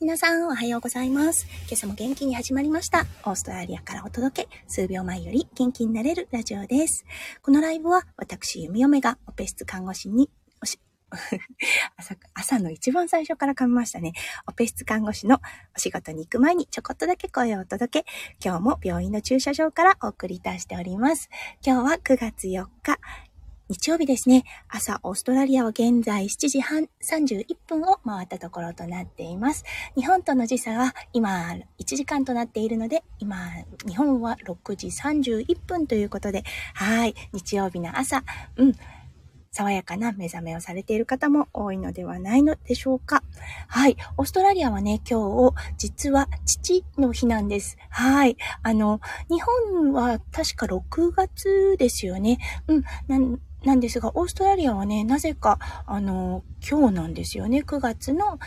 皆さんおはようございます。今朝も元気に始まりました。オーストラリアからお届け、数秒前より元気になれるラジオです。このライブは私、弓嫁がオペ室看護師に、朝朝の一番最初から噛みましたね。オペ室看護師のお仕事に行く前にちょこっとだけ声をお届け、今日も病院の駐車場からお送りいたしております。今日は9月4日、日曜日ですね。朝、オーストラリアは現在7時半31分を回ったところとなっています。日本との時差は今1時間となっているので、今、日本は6時31分ということで、はい、日曜日の朝、うん、爽やかな目覚めをされている方も多いのではないのでしょうか。はい。オーストラリアはね、今日、実は父の日なんです。はい。あの、日本は確か6月ですよね。うん。なんですが、オーストラリアはね、なぜか、あの、今日なんですよね。9月の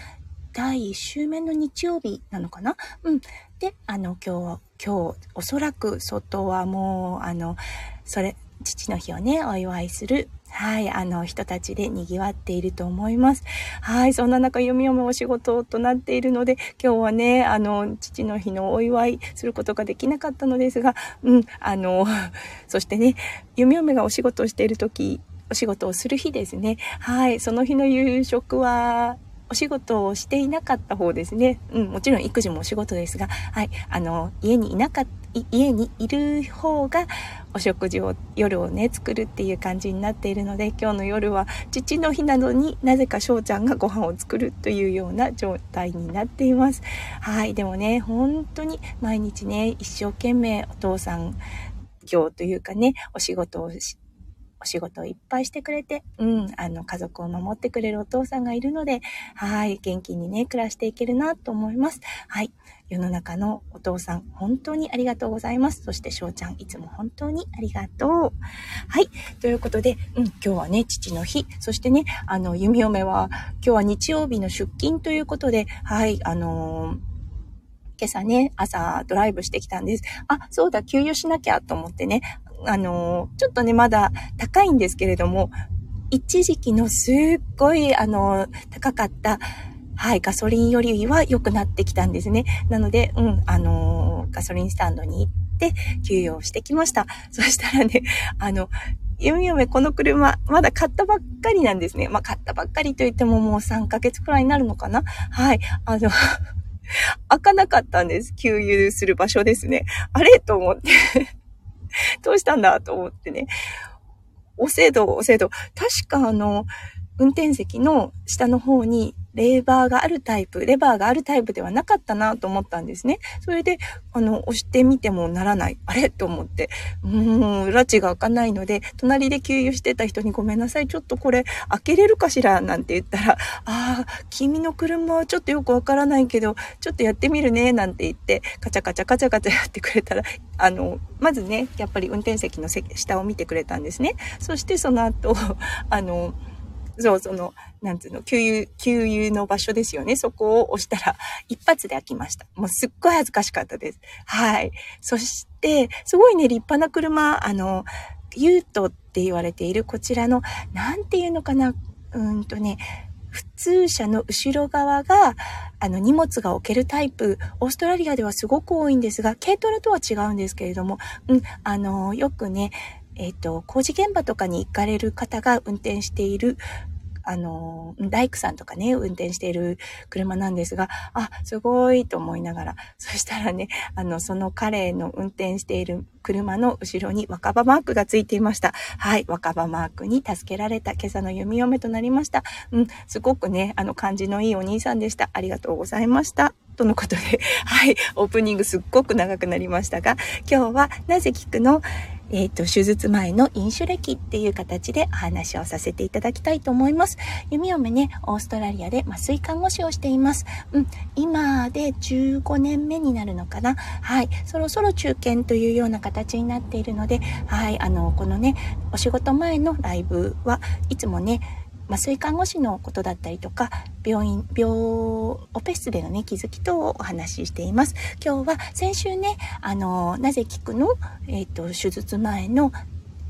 第1週目の日曜日なのかな？うん。で、あの、今日は、今日、おそらく外はもう、あの、それ、父の日をね、お祝いするはい、あの、人たちで賑わっていると思います。はい、そんな中、読み読むお仕事となっているので、今日はね、あの、父の日のお祝いすることができなかったのですが、うん、あの、そしてね、読み読めがお仕事をしている時、お仕事をする日ですね。はい、その日の夕食は、お仕事をしていなかった方ですね。うん、もちろん育児もお仕事ですが、はい、あの、家にいなかった家にいる方がお食事を夜をね作るっていう感じになっているので今日の夜は父の日などになぜか翔ちゃんがご飯を作るというような状態になっています。はいでもね本当に毎日ね一生懸命お父さん今日というかねお仕事をしお仕事をいっぱいしてくれて、うん、あの、家族を守ってくれるお父さんがいるので、はい、元気にね、暮らしていけるなと思います。はい。世の中のお父さん、本当にありがとうございます。そして、翔ちゃん、いつも本当にありがとう。はい。ということで、うん、今日はね、父の日。そしてね、あの、弓嫁は、今日は日曜日の出勤ということで、はい、あのー今朝ね、朝ドライブしてきたんです。あ、そうだ、給油しなきゃと思ってね、あのちょっとね、まだ高いんですけれども、一時期のすっごい、あの高かった、はい、ガソリンよりは良くなってきたんですね。なので、うん、あのガソリンスタンドに行って、給与をしてきました。そしたらね、あの、ゆみゆめこの車、まだ買ったばっかりなんですね。まあ、買ったばっかりと言ってももう3ヶ月くらいになるのかなはい。あの 開かなかったんです。給油する場所ですね。あれ？と思って どうしたんだと思ってね。お制度、お制度。確かあの、運転席の下の方にレーバーがあるタイプ、レバーがあるタイプではなかったなと思ったんですね。それで、あの、押してみてもならない。あれ？と思って。うーん、拉致が開かないので、隣で給油してた人にごめんなさい。ちょっとこれ開けれるかしら？なんて言ったら、ああ、君の車はちょっとよくわからないけど、ちょっとやってみるね。なんて言って、カチャカチャカチャカチャやってくれたら、あの、まずね、やっぱり運転席の下を見てくれたんですね。そしてその後、あの、そう、その、なんつうの、給油、給油の場所ですよね。そこを押したら、一発で開きました。もうすっごい恥ずかしかったです。はい。そして、すごいね、立派な車、あの、ユートって言われているこちらの、なんていうのかな、うんとね、普通車の後ろ側が、あの、荷物が置けるタイプ、オーストラリアではすごく多いんですが、軽トラとは違うんですけれども、うん、あの、よくね、えっ、ー、と、工事現場とかに行かれる方が運転している、あの、大工さんとかね、運転している車なんですが、あ、すごいと思いながら、そしたらね、あの、その彼の運転している車の後ろに若葉マークがついていました。はい、若葉マークに助けられた今朝の弓嫁となりました。うん、すごくね、あの、感じのいいお兄さんでした。ありがとうございました。とのことで、はい、オープニングすっごく長くなりましたが、今日はなぜ聞くの？えっ、ー、と、手術前の飲酒歴っていう形でお話をさせていただきたいと思います。弓嫁ね、オーストラリアで麻酔看護師をしています。うん、今で15年目になるのかな。はい、そろそろ中堅というような形になっているので、はい、あの、このね、お仕事前のライブはいつもね、麻酔看護師のことだったりとか、病院、病、オペ室でのね、気づき等をお話ししています。今日は先週ね、あの、なぜ聞くの？えっ、ー、と、手術前の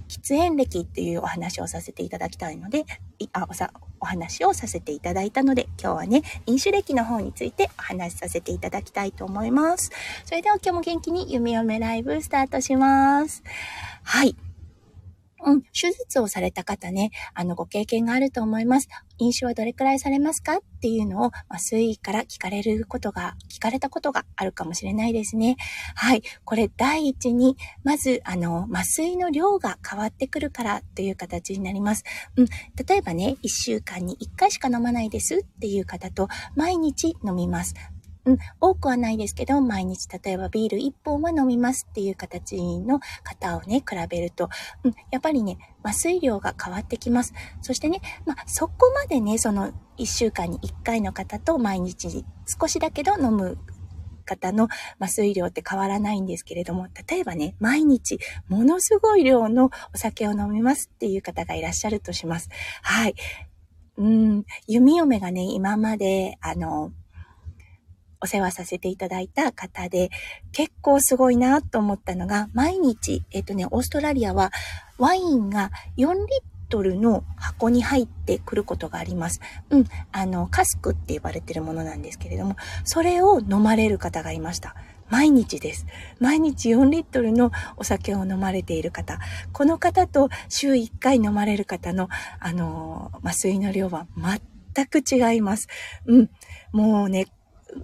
喫煙歴っていうお話をさせていただきたいので、あ、おさ、お話をさせていただいたので、今日はね、飲酒歴の方についてお話しさせていただきたいと思います。それでは今日も元気に弓嫁ライブスタートします。はい。うん、手術をされた方ね、あの、ご経験があると思います。飲酒はどれくらいされますかっていうのを、まあ、推移から聞かれることが、聞かれたことがあるかもしれないですね。はい。これ、第一に、まず、あの、麻酔の量が変わってくるからという形になります。うん。例えばね、1週間に1回しか飲まないですっていう方と、毎日飲みます。うん、多くはないですけど、毎日例えばビール1本は飲みますっていう形の方をね、比べると、うん、やっぱりね、麻酔量が変わってきます。そしてね、まあ、そこまでね、その1週間に1回の方と毎日少しだけど飲む方の麻酔量って変わらないんですけれども、例えばね、毎日ものすごい量のお酒を飲みますっていう方がいらっしゃるとします。はい。うん、弓嫁がね、今まで、あの、お世話させていただいた方で、結構すごいなと思ったのが、毎日、えっとね、オーストラリアはワインが4リットルの箱に入ってくることがあります。うん、あの、カスクって呼ばれてるものなんですけれども、それを飲まれる方がいました。毎日です。毎日4リットルのお酒を飲まれている方。この方と週1回飲まれる方の、あの、麻酔の量は全く違います。うん。もうね、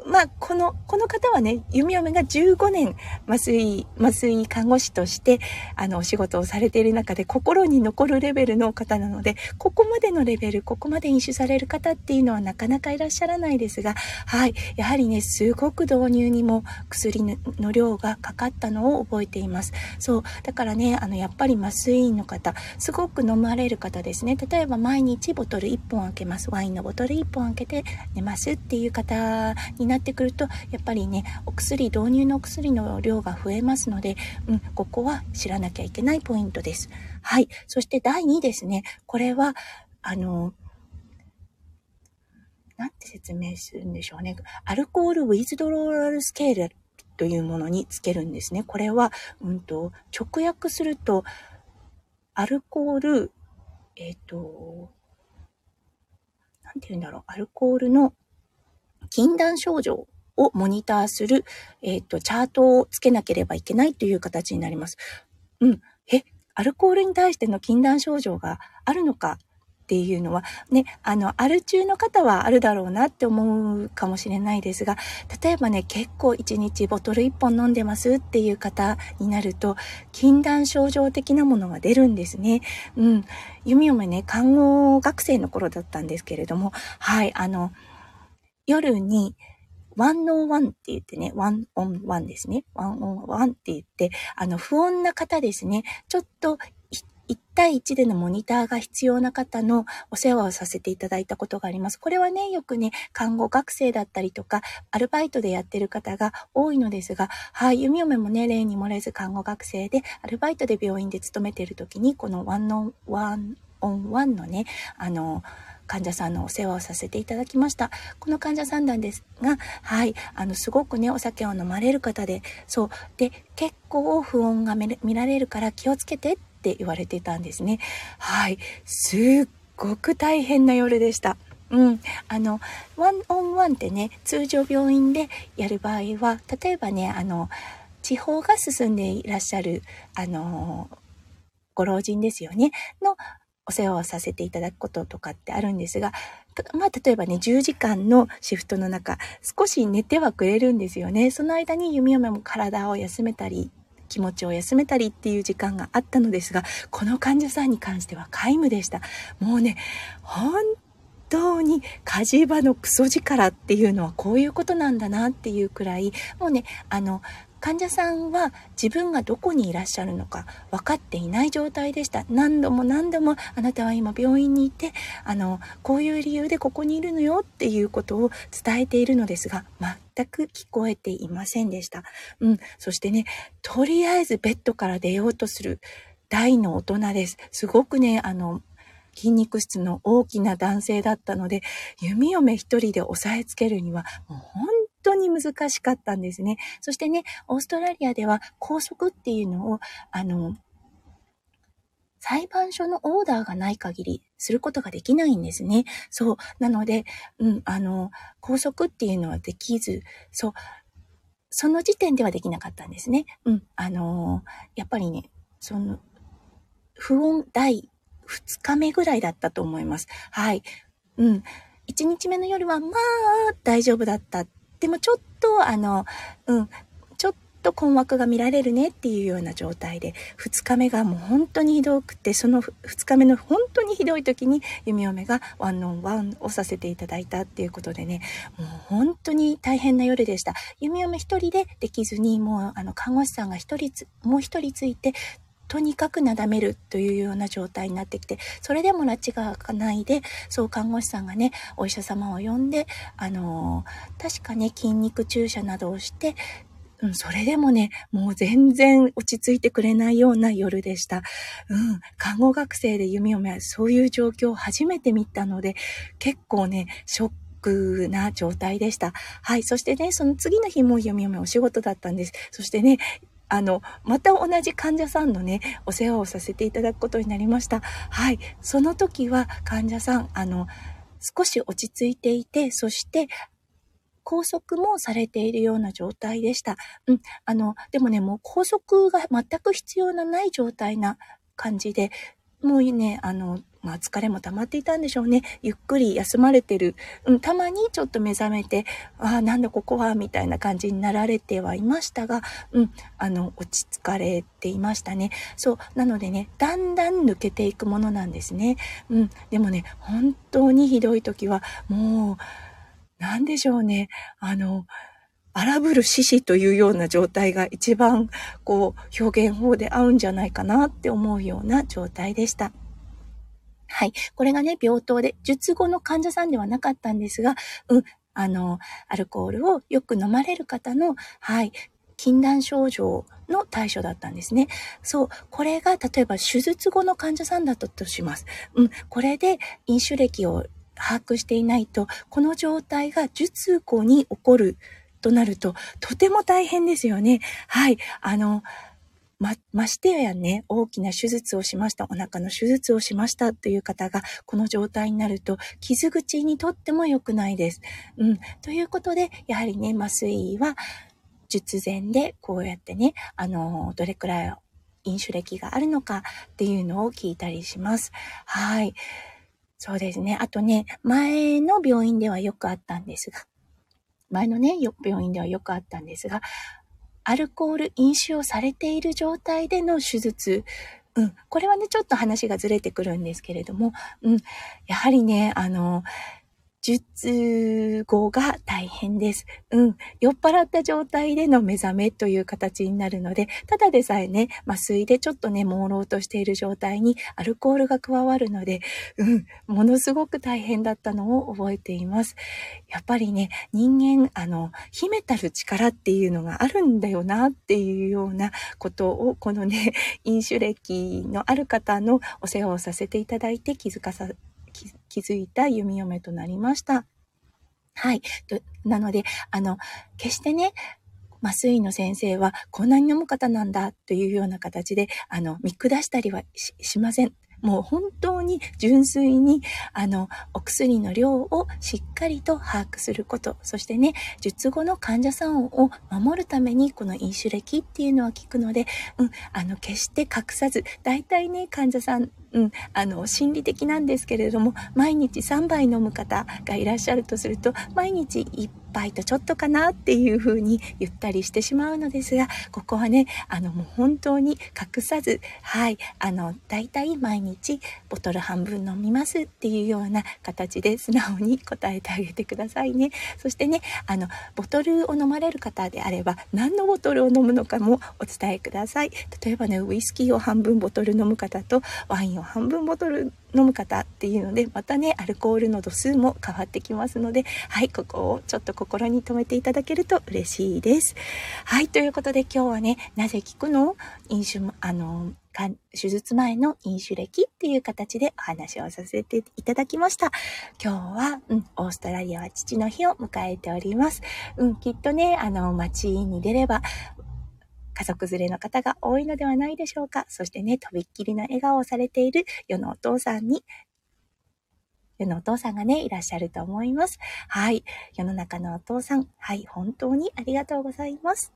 まあ、この、この方はね、弓嫁が15年麻酔、麻酔看護師として、あの、お仕事をされている中で心に残るレベルの方なので、ここまでのレベル、ここまで飲酒される方っていうのはなかなかいらっしゃらないですが、はい。やはりね、すごく導入にも薬の量がかかったのを覚えています。そう。だからね、あの、やっぱり麻酔の方、すごく飲まれる方ですね。例えば毎日ボトル1本開けます。ワインのボトル1本開けて寝ますっていう方になってくるとやっぱりねお薬導入のお薬の量が増えますので、うん、ここは知らなきゃいけないポイントです。はい。そして第2ですね。これは、あの、なんて説明するんでしょうね。アルコールウィズドローラルスケールというものにつけるんですね。これは、うんと、直訳すると、アルコール、えっ、ー、と、なんて言うんだろう、アルコールの禁断症状をモニターする、えっ、ー、と、チャートをつけなければいけないという形になります。うん。え、アルコールに対しての禁断症状があるのかっていうのは、ね、あの、アル中の方はあるだろうなって思うかもしれないですが、例えばね、結構1日ボトル1本飲んでますっていう方になると、禁断症状的なものが出るんですね。うん。弓嫁ね、看護学生の頃だったんですけれども、はい、あの、夜に、ワンオンワンって言ってね、ワンオンワンですね。ワンオンワンって言って、あの、不穏な方ですね。ちょっと、1対1でのモニターが必要な方のお世話をさせていただいたことがあります。これはね、よくね、看護学生だったりとか、アルバイトでやってる方が多いのですが、はい、弓嫁もね、例に漏れず看護学生で、アルバイトで病院で勤めてる時に、このワンオンワンオンワンのね、あの、患者さんのお世話をさせていただきました。この患者さんなんですが、はい、あの、すごくね、お酒を飲まれる方で、そう、で、結構不穏が見られるから気をつけてって言われてたんですね。はい、すっごく大変な夜でした。うん。あの、ワンオンワンってね、通常病院でやる場合は、例えばね、あの、地方が進んでいらっしゃる、あの、ご老人ですよね、のお世話をさせていただくこととかってあるんですが、まあ、例えばね、10時間のシフトの中、少し寝てはくれるんですよね。その間に弓嫁も体を休めたり、気持ちを休めたりっていう時間があったのですが、この患者さんに関しては皆無でした。もうね、本当に火事場のクソ力っていうのはこういうことなんだなっていうくらい、もうね、あの、患者さんは自分がどこにいらっしゃるのか分かっていない状態でした。何度も何度もあなたは今病院にいて、あの、こういう理由でここにいるのよっていうことを伝えているのですが、全く聞こえていませんでした。うん。そしてね、とりあえずベッドから出ようとする大の大人です。すごくね、あの、筋肉質の大きな男性だったので、弓嫁一人で押さえつけるには、もう本当に難しかったんですね。そしてね、オーストラリアでは高速っていうのを、あの、裁判所のオーダーがない限りすることができないんですね。そう。なので、うん、あの、拘束っていうのはできず、そう、その時点ではできなかったんですね。うん、あのやっぱりね、その、不穏第2日目ぐらいだったと思います。はい。うん。1日目の夜はまあ大丈夫だった。でもちょっとあの、うん、ちょっと困惑が見られるねっていうような状態で、2日目がもう本当にひどくて、その2日目の本当にひどい時に弓嫁がワンオンワンをさせていただいたっていうことでね、もう本当に大変な夜でした。弓嫁一人でできずに、もうあの看護師さんが一人もう一人ついて、とにかくなだめるというような状態になってきて、それでも拉致が開かないで、そう看護師さんがね、お医者様を呼んで、あのー、確かね、筋肉注射などをして、うん、それでもね、もう全然落ち着いてくれないような夜でした。うん、看護学生で弓嫁はそういう状況を初めて見たので、結構ね、ショックな状態でした。はい。そしてね、その次の日も弓嫁お仕事だったんです。そしてね、あの、また同じ患者さんのね、お世話をさせていただくことになりました。はい。その時は患者さん、あの、少し落ち着いていて、そして、拘束もされているような状態でした。うん。あの、でもね、もう拘束が全く必要のない状態な感じで、もういいね、あの、まあ疲れも溜まっていたんでしょうね。ゆっくり休まれてる。うん、たまにちょっと目覚めて、ああ、なんだここは、みたいな感じになられてはいましたが、うん、あの、落ち着かれていましたね。そう。なのでね、だんだん抜けていくものなんですね。うん。でもね、本当にひどい時は、もう、なんでしょうね。あの、荒ぶる獅子というような状態が一番こう表現法で合うんじゃないかなって思うような状態でした。はい。これがね、病棟で、術後の患者さんではなかったんですが、うん、あの、アルコールをよく飲まれる方の、はい、禁断症状の対処だったんですね。そう。これが、例えば手術後の患者さんだったとします。うん。これで飲酒歴を把握していないと、この状態が術後に起こるとなると、とても大変ですよね。はい。あの、ま、ましてやね、大きな手術をしました、お腹の手術をしましたという方が、この状態になると、傷口にとっても良くないです。うん。ということで、やはりね、麻酔は、術前で、こうやってね、あの、どれくらい飲酒歴があるのかっていうのを聞いたりします。はい。そうですね。あとね、前の病院ではよくあったんですが、前のね、病院ではよくあったんですが、アルコール飲酒をされている状態での手術、うん、これはね、ちょっと話がずれてくるんですけれども、うん、やはりね、あの、術後が大変です。うん。酔っ払った状態での目覚めという形になるので、ただでさえね、麻酔でちょっとね、朦朧としている状態にアルコールが加わるので、うん。ものすごく大変だったのを覚えています。やっぱりね、人間、あの、秘めたる力っていうのがあるんだよなっていうようなことを、このね、飲酒歴のある方のお世話をさせていただいて気づかさ気づいた弓嫁となりました。はい。なので、あの、決してね、麻酔の先生はこんなに飲む方なんだというような形で、あの、見下したりはしません。もう本当に純粋に、あの、お薬の量をしっかりと把握すること。そしてね、術後の患者さんを守るために、この飲酒歴っていうのは効くので、うん、あの、決して隠さず、大体ね、患者さん、うん、あの、心理的なんですけれども、毎日3杯飲む方がいらっしゃるとすると、毎日1杯とちょっとかなっていうふうに言ったりしてしまうのですが、ここはね、あの、もう本当に隠さず、はい、あの、大体毎日ボトル半分飲みますっていうような形で素直に答えてあげてくださいね。そしてね、あの、ボトルを飲まれる方であれば、何のボトルを飲むのかもお伝えください。例えばね、ウイスキーを半分ボトル飲む方と、ワインを半分ボトル飲む方っていうのでまたねアルコールの度数も変わってきますのではいここをちょっと心に留めていただけると嬉しいですはいということで今日はねなぜ聞くの？飲酒あの手術前の飲酒歴っていう形でお話をさせていただきました。今日は、うん、オーストラリアは父の日を迎えております。うん、きっとね、あの、街に出れば、家族連れの方が多いのではないでしょうか。そしてね、とびっきりの笑顔をされている世のお父さんに世のお父さんがね、いらっしゃると思います。はい。世の中のお父さん、はい、本当にありがとうございます。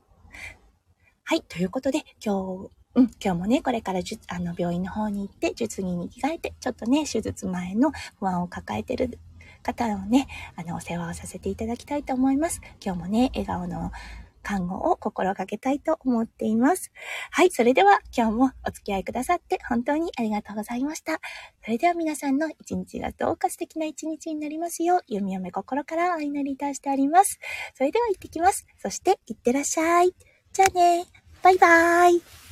はい。ということで、今日、うん、今日もね、これからあの病院の方に行って、術着に着替えて、ちょっとね、手術前の不安を抱えてる方をね、あの、お世話をさせていただきたいと思います。今日もね、笑顔の看護を心がけたいと思っています。はい、それでは今日もお付き合いくださって本当にありがとうございました。それでは皆さんの一日がどうか素敵な一日になりますよう、弓嫁心からお祈りいたしております。それでは行ってきます。そして、行ってらっしゃい。じゃあね。バイバーイ。